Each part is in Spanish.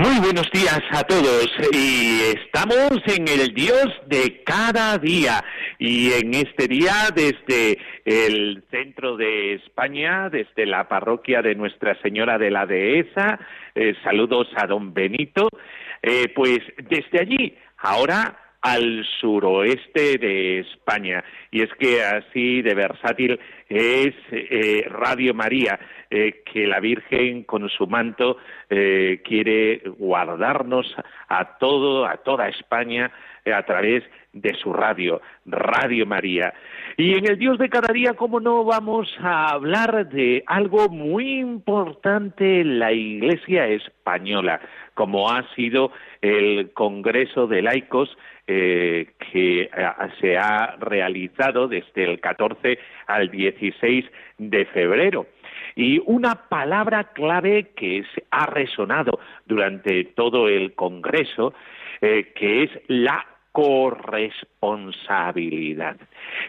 Muy buenos días a todos y estamos en el Dios de cada día y en este día desde el centro de España, desde la parroquia de Nuestra Señora de la Dehesa, eh, saludos a don Benito, eh, pues desde allí ahora al suroeste de España. Y es que así de versátil es eh, Radio María, eh, que la Virgen con su manto eh, quiere guardarnos a todo, a toda España, a través de su radio, Radio María. Y en el Dios de cada día, ¿cómo no vamos a hablar de algo muy importante en la Iglesia española, como ha sido el Congreso de Laicos eh, que eh, se ha realizado desde el 14 al 16 de febrero. Y una palabra clave que ha resonado durante todo el Congreso, eh, que es la corresponsabilidad.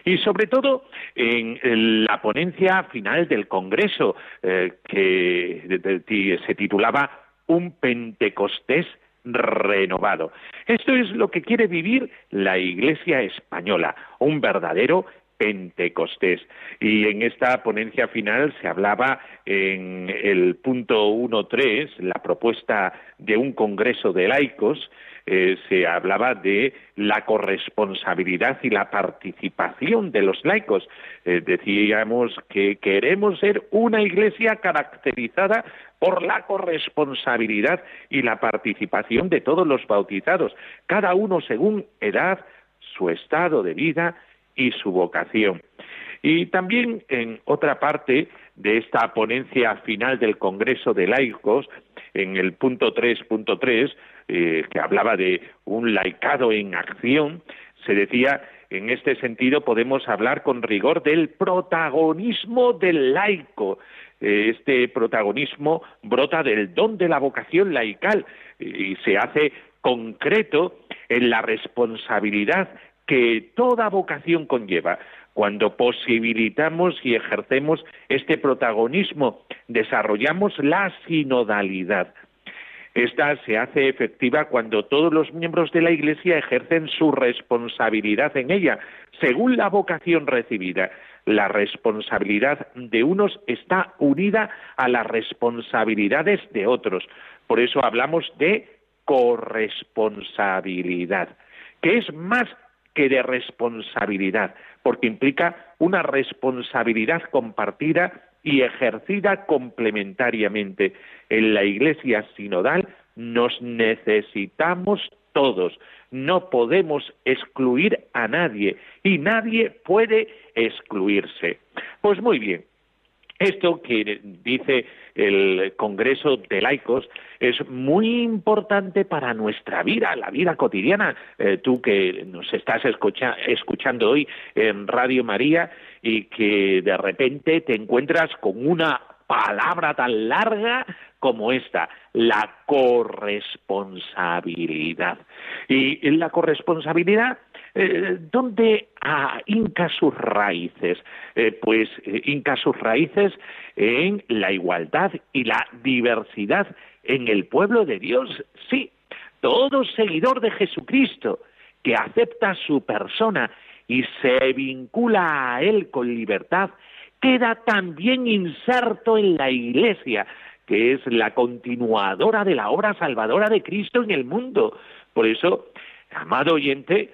Y sobre todo en la ponencia final del Congreso, que se titulaba Un Pentecostés renovado. Esto es lo que quiere vivir la Iglesia española, un verdadero Pentecostés. Y en esta ponencia final se hablaba en el punto 1.3, la propuesta de un congreso de laicos, eh, se hablaba de la corresponsabilidad y la participación de los laicos. Eh, decíamos que queremos ser una iglesia caracterizada por la corresponsabilidad y la participación de todos los bautizados, cada uno según edad, su estado de vida y su vocación. Y también en otra parte de esta ponencia final del Congreso de Laicos, en el punto 3.3, eh, que hablaba de un laicado en acción, se decía en este sentido podemos hablar con rigor del protagonismo del laico. Eh, este protagonismo brota del don de la vocación laical y se hace concreto en la responsabilidad que toda vocación conlleva. Cuando posibilitamos y ejercemos este protagonismo, desarrollamos la sinodalidad. Esta se hace efectiva cuando todos los miembros de la Iglesia ejercen su responsabilidad en ella, según la vocación recibida. La responsabilidad de unos está unida a las responsabilidades de otros. Por eso hablamos de corresponsabilidad, que es más que de responsabilidad, porque implica una responsabilidad compartida y ejercida complementariamente. En la Iglesia sinodal nos necesitamos todos, no podemos excluir a nadie y nadie puede excluirse. Pues muy bien, esto que dice el Congreso de Laicos es muy importante para nuestra vida, la vida cotidiana. Eh, tú que nos estás escuchando hoy en Radio María y que de repente te encuentras con una palabra tan larga como esta, la corresponsabilidad. Y la corresponsabilidad eh, ¿Dónde ah, inca sus raíces? Eh, pues eh, inca sus raíces en la igualdad y la diversidad en el pueblo de Dios. Sí, todo seguidor de Jesucristo que acepta su persona y se vincula a Él con libertad, queda también inserto en la Iglesia, que es la continuadora de la obra salvadora de Cristo en el mundo. Por eso, amado oyente,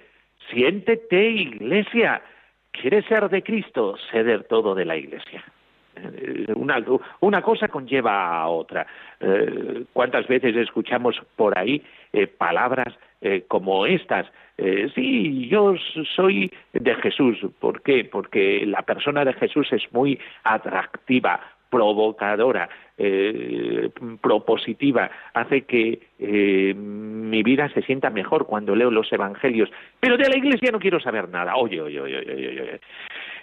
siéntete iglesia. ¿Quieres ser de Cristo? Sé todo de la iglesia. Eh, una, una, cosa conlleva a otra. Eh, ¿Cuántas veces escuchamos por ahí eh, palabras como estas? sí, yo soy de Jesús. ¿Por qué? Porque la persona de Jesús es muy atractiva, provocadora, propositiva, hace que mi vida se sienta mejor cuando leo los evangelios, pero de la iglesia no quiero saber nada. Oye, oye, oye, oye, oye.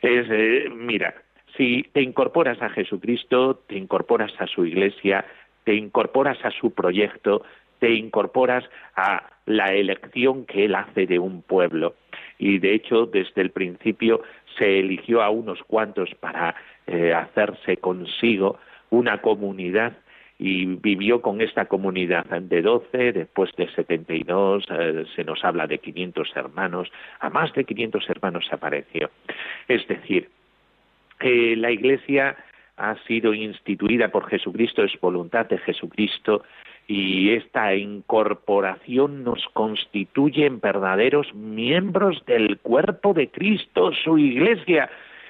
Es, eh, mira, si te incorporas a Jesucristo, te incorporas a su iglesia, te incorporas a su proyecto, te incorporas a la elección que él hace de un pueblo. Y de hecho, desde el principio se eligió a unos cuantos para eh, hacerse consigo una comunidad y vivió con esta comunidad de doce, después de setenta y dos, eh, se nos habla de quinientos hermanos, a más de quinientos hermanos apareció. Es decir, que la Iglesia ha sido instituida por Jesucristo, es voluntad de Jesucristo, y esta incorporación nos constituye en verdaderos miembros del cuerpo de Cristo, su Iglesia,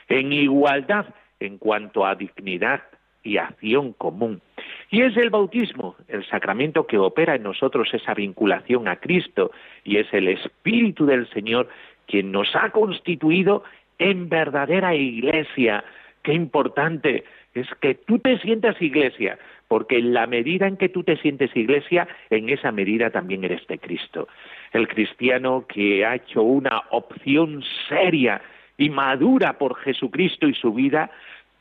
en igualdad en cuanto a dignidad y acción común. Y es el bautismo, el sacramento que opera en nosotros esa vinculación a Cristo, y es el Espíritu del Señor quien nos ha constituido en verdadera iglesia. Qué importante es que tú te sientas iglesia, porque en la medida en que tú te sientes iglesia, en esa medida también eres de Cristo. El cristiano que ha hecho una opción seria y madura por Jesucristo y su vida,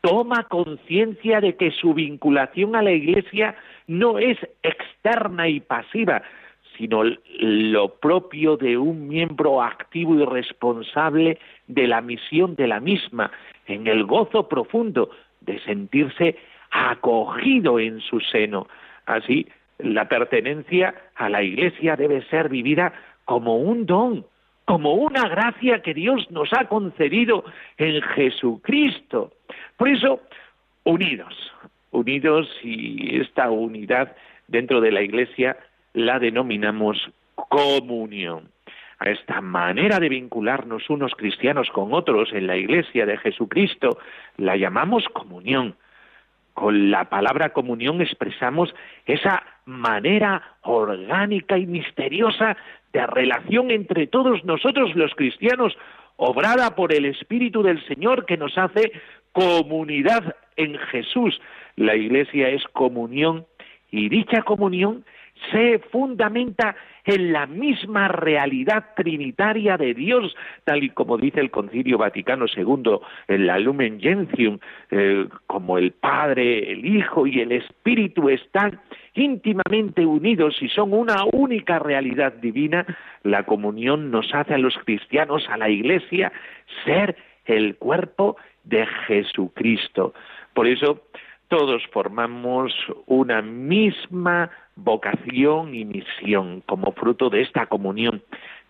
toma conciencia de que su vinculación a la iglesia no es externa y pasiva, sino lo propio de un miembro activo y responsable de la misión de la misma, en el gozo profundo de sentirse acogido en su seno. Así, la pertenencia a la Iglesia debe ser vivida como un don, como una gracia que Dios nos ha concedido en Jesucristo. Por eso, unidos, unidos y esta unidad dentro de la Iglesia la denominamos comunión. A esta manera de vincularnos unos cristianos con otros en la Iglesia de Jesucristo la llamamos comunión. Con la palabra comunión expresamos esa manera orgánica y misteriosa de relación entre todos nosotros los cristianos, obrada por el Espíritu del Señor que nos hace comunidad en Jesús. La Iglesia es comunión y dicha comunión se fundamenta en la misma realidad trinitaria de Dios, tal y como dice el Concilio Vaticano II en la Lumen Gentium, eh, como el Padre, el Hijo y el Espíritu están íntimamente unidos y son una única realidad divina, la comunión nos hace a los cristianos, a la Iglesia, ser el cuerpo de Jesucristo. Por eso todos formamos una misma vocación y misión como fruto de esta comunión.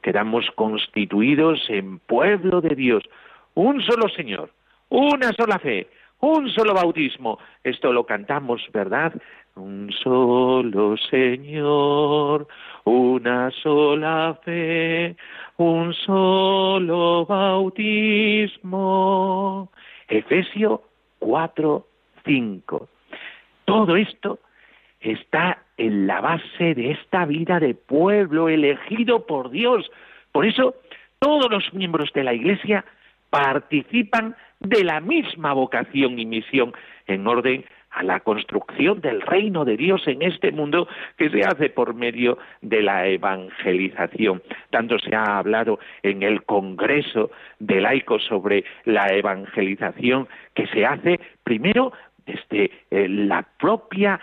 Quedamos constituidos en pueblo de Dios, un solo Señor, una sola fe, un solo bautismo. Esto lo cantamos, ¿verdad? Un solo Señor, una sola fe, un solo bautismo. Efesio 4, 5. Todo esto está en la base de esta vida de pueblo elegido por Dios. Por eso, todos los miembros de la Iglesia participan de la misma vocación y misión en orden a la construcción del reino de Dios en este mundo que se hace por medio de la evangelización. Tanto se ha hablado en el Congreso de laicos sobre la evangelización que se hace primero desde eh, la propia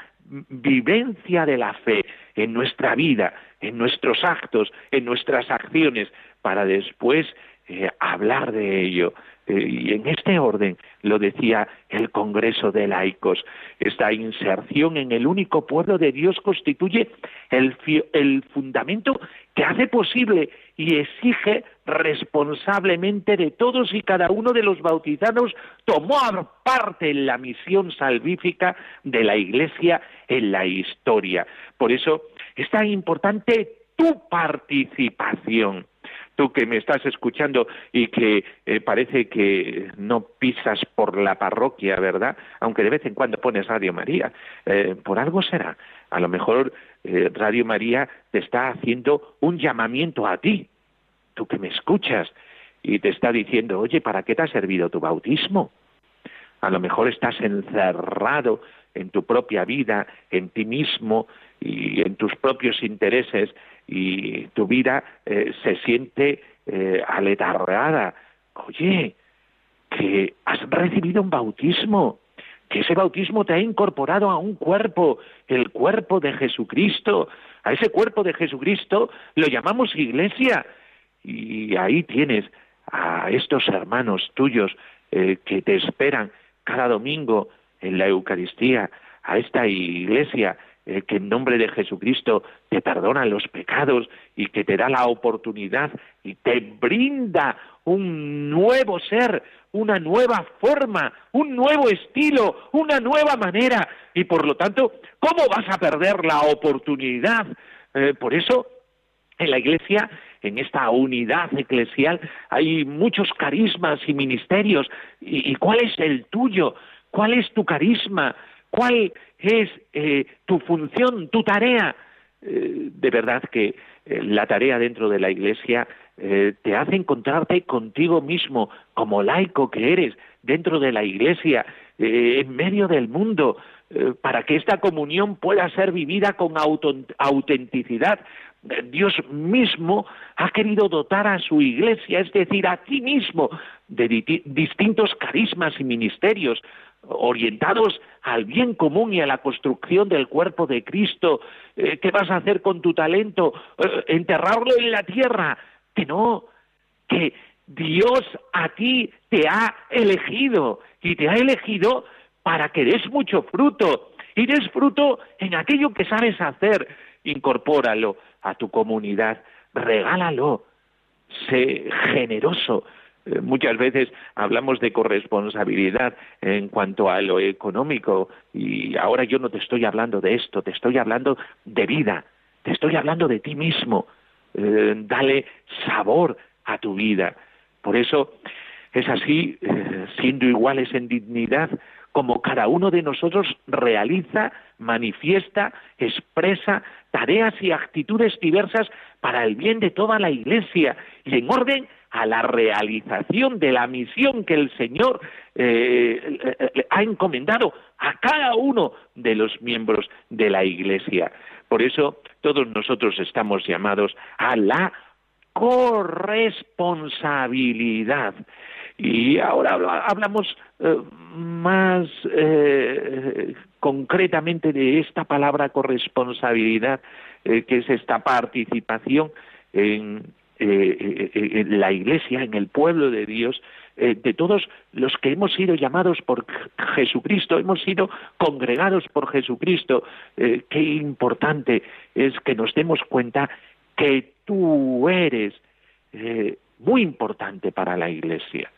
vivencia de la fe en nuestra vida, en nuestros actos, en nuestras acciones, para después eh, hablar de ello. Eh, y en este orden lo decía el Congreso de Laicos. Esta inserción en el único pueblo de Dios constituye el, el fundamento que hace posible y exige responsablemente de todos y cada uno de los bautizados tomar parte en la misión salvífica de la Iglesia en la historia. Por eso es tan importante tu participación tú que me estás escuchando y que eh, parece que no pisas por la parroquia, ¿verdad? Aunque de vez en cuando pones Radio María, eh, por algo será. A lo mejor eh, Radio María te está haciendo un llamamiento a ti, tú que me escuchas, y te está diciendo, oye, ¿para qué te ha servido tu bautismo? A lo mejor estás encerrado en tu propia vida, en ti mismo y en tus propios intereses, y tu vida eh, se siente eh, aletargada. Oye, que has recibido un bautismo, que ese bautismo te ha incorporado a un cuerpo, el cuerpo de Jesucristo. A ese cuerpo de Jesucristo lo llamamos iglesia. Y ahí tienes a estos hermanos tuyos eh, que te esperan cada domingo en la Eucaristía, a esta iglesia eh, que en nombre de Jesucristo te perdona los pecados y que te da la oportunidad y te brinda un nuevo ser, una nueva forma, un nuevo estilo, una nueva manera. Y por lo tanto, ¿cómo vas a perder la oportunidad? Eh, por eso, en la Iglesia, en esta unidad eclesial, hay muchos carismas y ministerios. ¿Y, cuál es el tuyo? ¿Cuál es tu carisma? ¿Cuál es eh, tu función, tu tarea? Eh, de verdad que la tarea dentro de la Iglesia eh, te hace encontrarte contigo mismo como laico que eres dentro de la iglesia, eh, en medio del mundo, eh, para que esta comunión pueda ser vivida con autenticidad. Dios mismo ha querido dotar a su iglesia, es decir, a ti mismo, de distintos carismas y ministerios orientados al bien común y a la construcción del cuerpo de Cristo. ¿Qué vas a hacer con tu talento? ¿Enterrarlo en la tierra? que no, que Dios a ti te ha elegido y te ha elegido para que des mucho fruto y des fruto en aquello que sabes hacer. Incorpóralo a tu comunidad, regálalo, sé generoso. Eh, muchas veces hablamos de corresponsabilidad en cuanto a lo económico y ahora yo no te estoy hablando de esto, te estoy hablando de vida, te estoy hablando de ti mismo, eh, dale sabor a tu vida. Por eso es así, eh, siendo iguales en dignidad, como cada uno de nosotros realiza, manifiesta, expresa tareas y actitudes diversas para el bien de toda la Iglesia y en orden a la realización de la misión que el Señor eh, ha encomendado a cada uno de los miembros de la Iglesia. Por eso todos nosotros estamos llamados a la corresponsabilidad. Y ahora hablamos eh, más eh, concretamente de esta palabra corresponsabilidad, eh, que es esta participación en, en, la Iglesia, en el pueblo de Dios, de todos los que hemos sido llamados por Jesucristo, hemos sido congregados por Jesucristo. qué importante es que nos demos cuenta que tú eres muy importante para la Iglesia,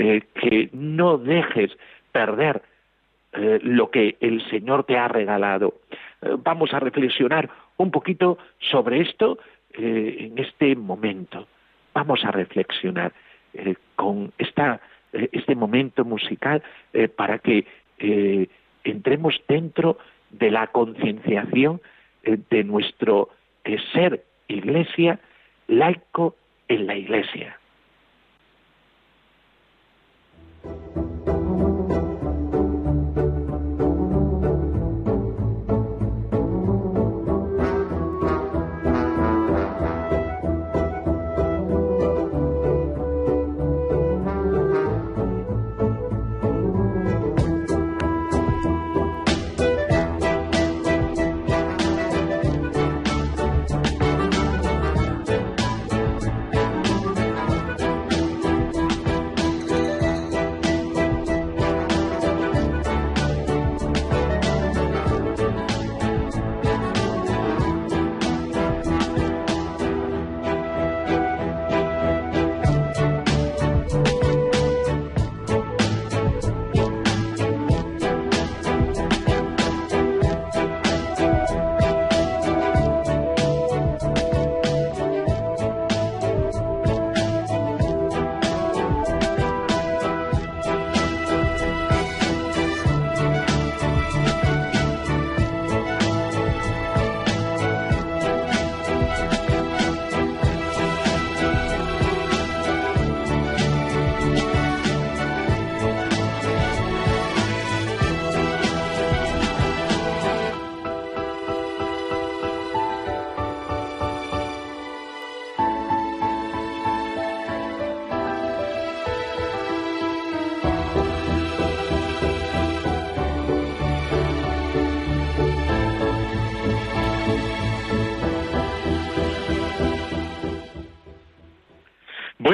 eh, que no dejes perder eh, lo que el Señor te ha regalado. vamos a reflexionar un poquito sobre esto en este momento. Vamos a reflexionar con este momento musical para que entremos dentro de la concienciación de nuestro ser iglesia, laico en la iglesia.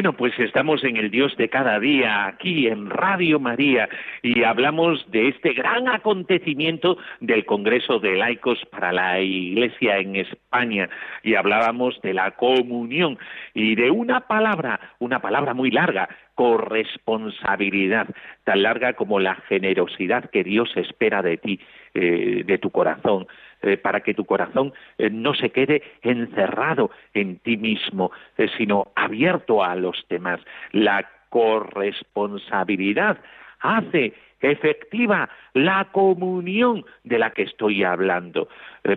Bueno, pues estamos en el Dios de cada día, aquí en Radio María, y hablamos de este gran acontecimiento del Congreso de Laicos para la Iglesia en España, y hablábamos de la comunión y de una palabra, una palabra muy larga, corresponsabilidad, tan larga como la generosidad que Dios espera de ti, eh, de tu corazón, eh, para que tu corazón eh, no se quede encerrado en ti mismo, eh, sino abierto a los demás. La corresponsabilidad hace efectiva la comunión de la que estoy hablando.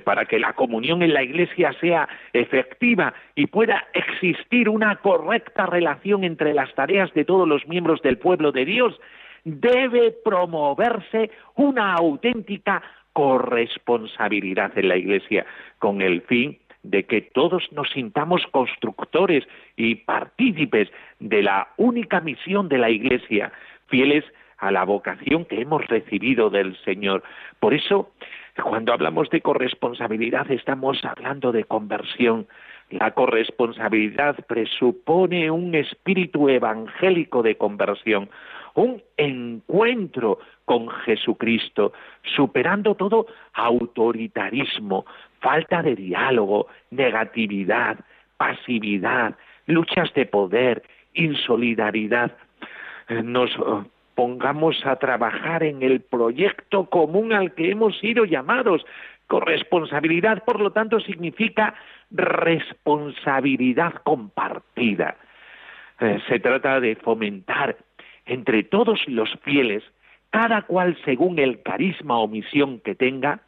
para que la comunión en la Iglesia sea efectiva y pueda existir una correcta relación entre las tareas de todos los miembros del pueblo de Dios, debe promoverse una auténtica corresponsabilidad en la Iglesia con el fin de que todos nos sintamos constructores y partícipes de la única misión de la Iglesia, fieles a la vocación que hemos recibido del Señor. Por eso, cuando hablamos de corresponsabilidad, estamos hablando de conversión. La corresponsabilidad presupone un espíritu evangélico de conversión, un encuentro con Jesucristo, superando todo autoritarismo, falta de diálogo, negatividad, pasividad, luchas de poder, insolidaridad. Nos eh, pongamos a trabajar en el proyecto común al que hemos sido llamados. Corresponsabilidad, por lo tanto, significa responsabilidad compartida. Eh, se trata de fomentar entre todos los fieles, cada cual según el carisma o misión que tenga,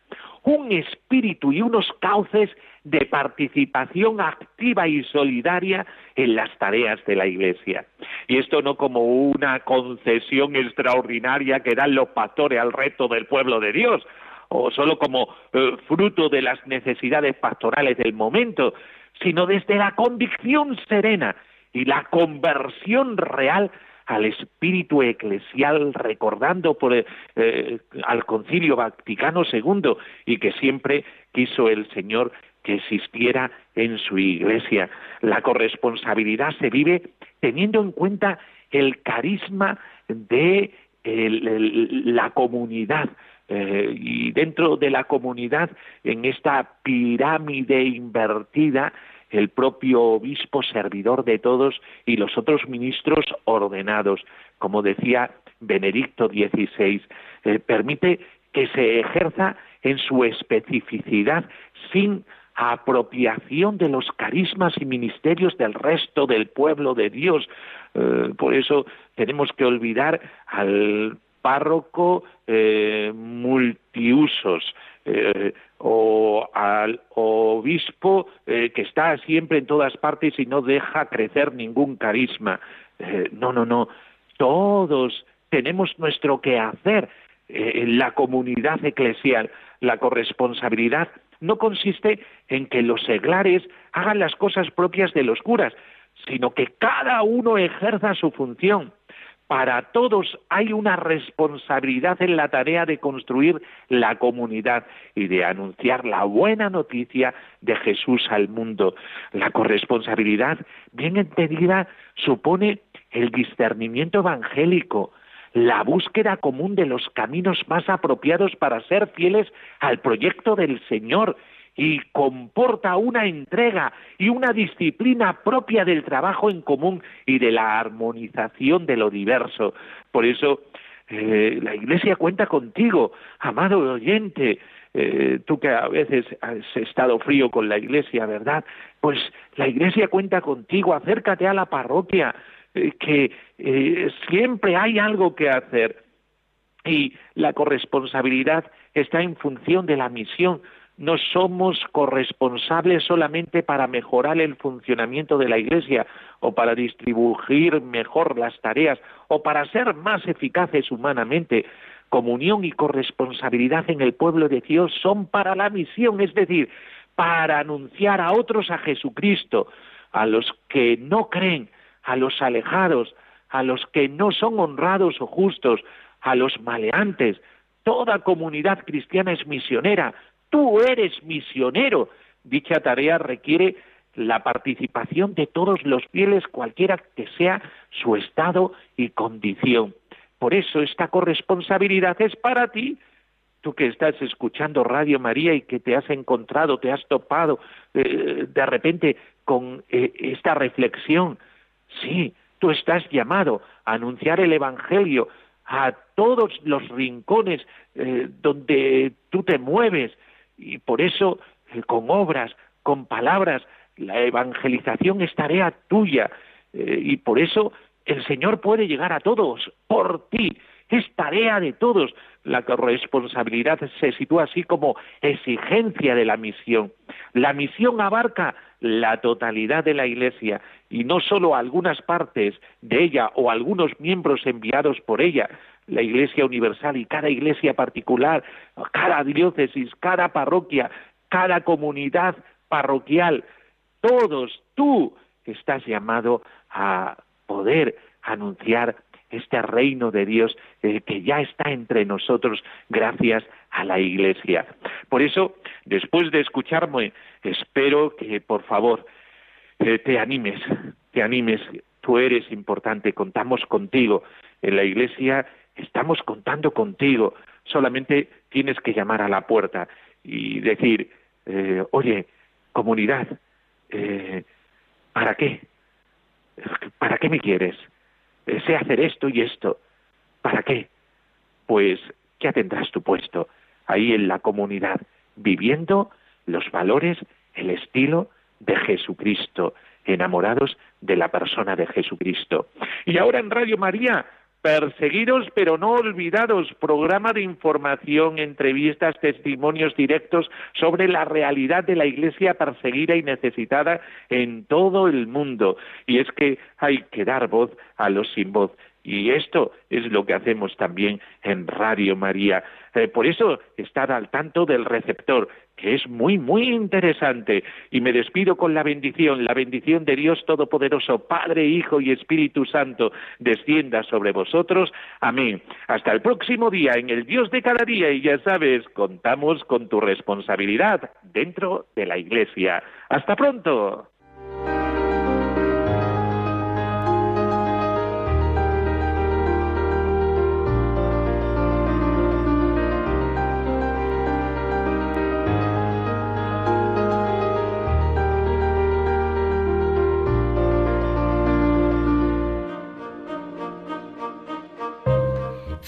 un espíritu y unos cauces de participación activa y solidaria en las tareas de la Iglesia. Y esto no como una concesión extraordinaria que dan los pastores al reto del pueblo de Dios, o solo como eh, fruto de las necesidades pastorales del momento, sino desde la convicción serena y la conversión real al espíritu eclesial, recordando por, eh, al Concilio Vaticano II y que siempre quiso el Señor que existiera en su iglesia. La corresponsabilidad se vive teniendo en cuenta el carisma de la comunidad, eh, y dentro de la comunidad, en esta pirámide invertida, el propio obispo servidor de todos y los otros ministros ordenados, como decía Benedicto XVI, eh, permite que se ejerza en su especificidad sin apropiación de los carismas y ministerios del resto del pueblo de Dios. Eh, por eso tenemos que olvidar al párroco eh, multiusos, eh, o al obispo eh, que está siempre en todas partes y no deja crecer ningún carisma. Eh, no, no, no. Todos tenemos nuestro quehacer en la comunidad eclesial. La corresponsabilidad no consiste en que los seglares hagan las cosas propias de los curas, sino que cada uno ejerza su función para todos hay una responsabilidad en la tarea de construir la comunidad y de anunciar la buena noticia de Jesús al mundo. La corresponsabilidad, bien entendida, supone el discernimiento evangélico, la búsqueda común de los caminos más apropiados para ser fieles al proyecto del Señor y comporta una entrega y una disciplina propia del trabajo en común y de la armonización de lo diverso. Por eso eh, la Iglesia cuenta contigo, amado oyente, eh, tú que a veces has estado frío con la Iglesia, ¿verdad? Pues la Iglesia cuenta contigo, acércate a la parroquia, eh, que siempre hay algo que hacer. Y la corresponsabilidad está en función de la misión no somos corresponsables solamente para mejorar el funcionamiento de la Iglesia o para distribuir mejor las tareas o para ser más eficaces humanamente. Comunión y corresponsabilidad en el pueblo de Dios son para la misión, es decir, para anunciar a otros a Jesucristo, a los que no creen, a los alejados, a los que no son honrados o justos, a los maleantes. Toda comunidad cristiana es misionera, Tú eres misionero. Dicha tarea requiere la participación de todos los fieles, cualquiera que sea su estado y condición. Por eso esta corresponsabilidad es para ti, tú que estás escuchando Radio María y que te has encontrado, te has topado eh, de repente con eh, esta reflexión. Sí, tú estás llamado a anunciar el Evangelio a todos los rincones eh, donde tú te mueves y por eso con obras, con palabras, la evangelización es tarea tuya y por eso el Señor puede llegar a todos por ti. Es tarea de todos. La corresponsabilidad se sitúa así como exigencia de la misión. La misión abarca la totalidad de la Iglesia y no solo algunas partes de ella o algunos miembros enviados por ella, la Iglesia universal y cada iglesia particular, cada diócesis, cada parroquia, cada comunidad parroquial, todos, tú estás llamado a poder anunciar este reino de Dios eh, que ya está entre nosotros gracias a la Iglesia. Por eso, después de escucharme, espero que por favor eh, te animes, te animes. Tú eres importante, contamos contigo. En la Iglesia estamos contando contigo. Solamente tienes que llamar a la puerta y decir, eh, oye, comunidad, ¿para qué? ¿Para qué me quieres? Eh, sé hacer esto y esto. ¿Para qué? Pues ya tendrás tu puesto ahí en la comunidad, viviendo los valores, el estilo de Jesucristo, enamorados de la persona de Jesucristo. Y ahora en Radio María Perseguidos pero no olvidados, programa de información, entrevistas, testimonios directos sobre la realidad de la Iglesia perseguida y necesitada en todo el mundo. Y es que hay que dar voz a los sin voz. Y esto es lo que hacemos también en Radio María. Eh, por eso, estar al tanto del receptor, que es muy, muy interesante. Y me despido con la bendición, la bendición de Dios Todopoderoso, Padre, Hijo y Espíritu Santo, descienda sobre vosotros. Amén. Hasta el próximo día en el Dios de cada día. Y ya sabes, contamos con tu responsabilidad dentro de la Iglesia. Hasta pronto.